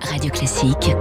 Radio Classique.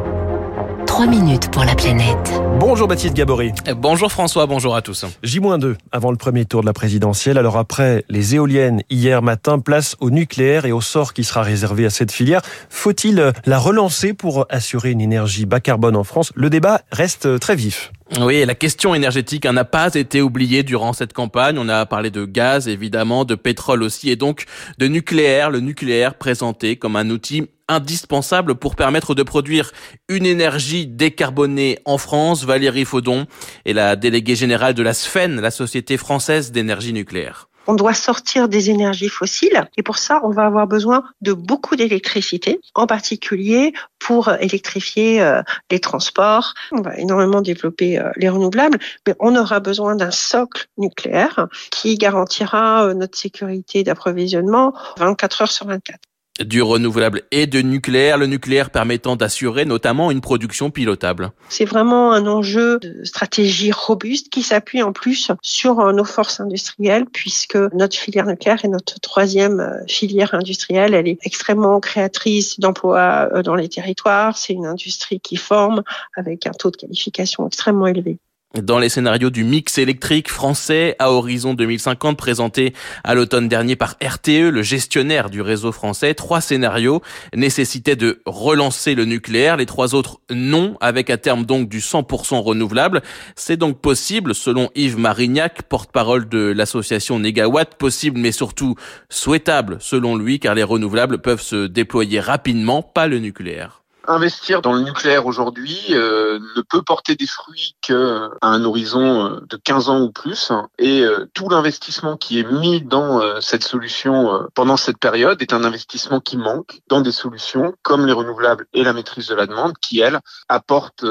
3 minutes pour la planète. Bonjour Baptiste Gabory. Bonjour François, bonjour à tous. J-2 avant le premier tour de la présidentielle. Alors après les éoliennes hier matin, place au nucléaire et au sort qui sera réservé à cette filière. Faut-il la relancer pour assurer une énergie bas carbone en France? Le débat reste très vif. Oui, la question énergétique n'a pas été oubliée durant cette campagne. On a parlé de gaz, évidemment, de pétrole aussi, et donc de nucléaire. Le nucléaire présenté comme un outil indispensable pour permettre de produire une énergie décarbonée en France. Valérie Faudon est la déléguée générale de la SFEN, la Société française d'énergie nucléaire. On doit sortir des énergies fossiles et pour ça, on va avoir besoin de beaucoup d'électricité, en particulier pour électrifier euh, les transports. On va énormément développer euh, les renouvelables, mais on aura besoin d'un socle nucléaire qui garantira euh, notre sécurité d'approvisionnement 24 heures sur 24 du renouvelable et de nucléaire, le nucléaire permettant d'assurer notamment une production pilotable. C'est vraiment un enjeu de stratégie robuste qui s'appuie en plus sur euh, nos forces industrielles puisque notre filière nucléaire est notre troisième euh, filière industrielle. Elle est extrêmement créatrice d'emplois euh, dans les territoires. C'est une industrie qui forme avec un taux de qualification extrêmement élevé. Dans les scénarios du mix électrique français à horizon 2050 présenté à l'automne dernier par RTE, le gestionnaire du réseau français, trois scénarios nécessitaient de relancer le nucléaire, les trois autres non, avec à terme donc du 100% renouvelable. C'est donc possible, selon Yves Marignac, porte-parole de l'association Negawatt, possible mais surtout souhaitable selon lui, car les renouvelables peuvent se déployer rapidement, pas le nucléaire investir dans le nucléaire aujourd'hui euh, ne peut porter des fruits qu'à un horizon euh, de 15 ans ou plus. Et euh, tout l'investissement qui est mis dans cette solution pendant cette période est un investissement qui manque dans des solutions comme les renouvelables et la maîtrise de la demande qui, elles, apportent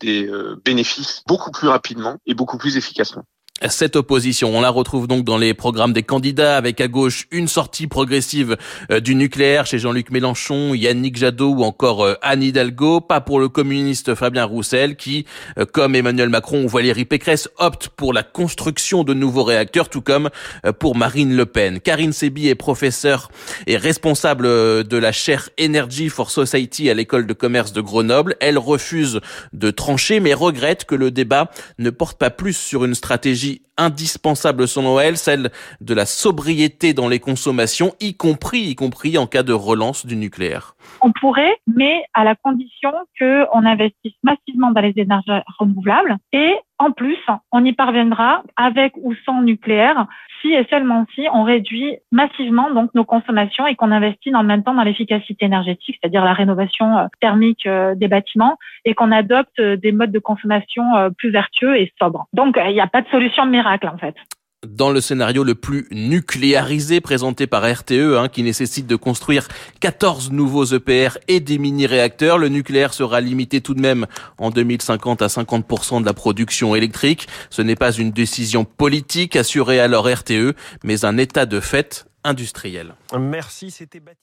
des bénéfices beaucoup plus rapidement et beaucoup plus efficacement cette opposition. On la retrouve donc dans les programmes des candidats avec à gauche une sortie progressive euh, du nucléaire chez Jean-Luc Mélenchon, Yannick Jadot ou encore euh, Anne Hidalgo. Pas pour le communiste Fabien Roussel qui, euh, comme Emmanuel Macron ou Valérie Pécresse, opte pour la construction de nouveaux réacteurs, tout comme pour Marine Le Pen. Karine Sebi est professeure et responsable de la chaire Energy for Society à l'école de commerce de Grenoble. Elle refuse de trancher mais regrette que le débat ne porte pas plus sur une stratégie indispensable selon elle, celle de la sobriété dans les consommations, y compris, y compris en cas de relance du nucléaire. On pourrait, mais à la condition qu'on investisse massivement dans les énergies renouvelables et en plus, on y parviendra avec ou sans nucléaire si et seulement si on réduit massivement donc nos consommations et qu'on investit en même temps dans l'efficacité énergétique, c'est-à-dire la rénovation euh, thermique euh, des bâtiments et qu'on adopte euh, des modes de consommation plus vertueux et sobres. Donc, il n'y a pas de solution miracle en fait dans le scénario le plus nucléarisé présenté par RTE, hein, qui nécessite de construire 14 nouveaux EPR et des mini-réacteurs, le nucléaire sera limité tout de même en 2050 à 50% de la production électrique. Ce n'est pas une décision politique assurée alors RTE, mais un état de fait industriel. Merci, c'était Baptiste.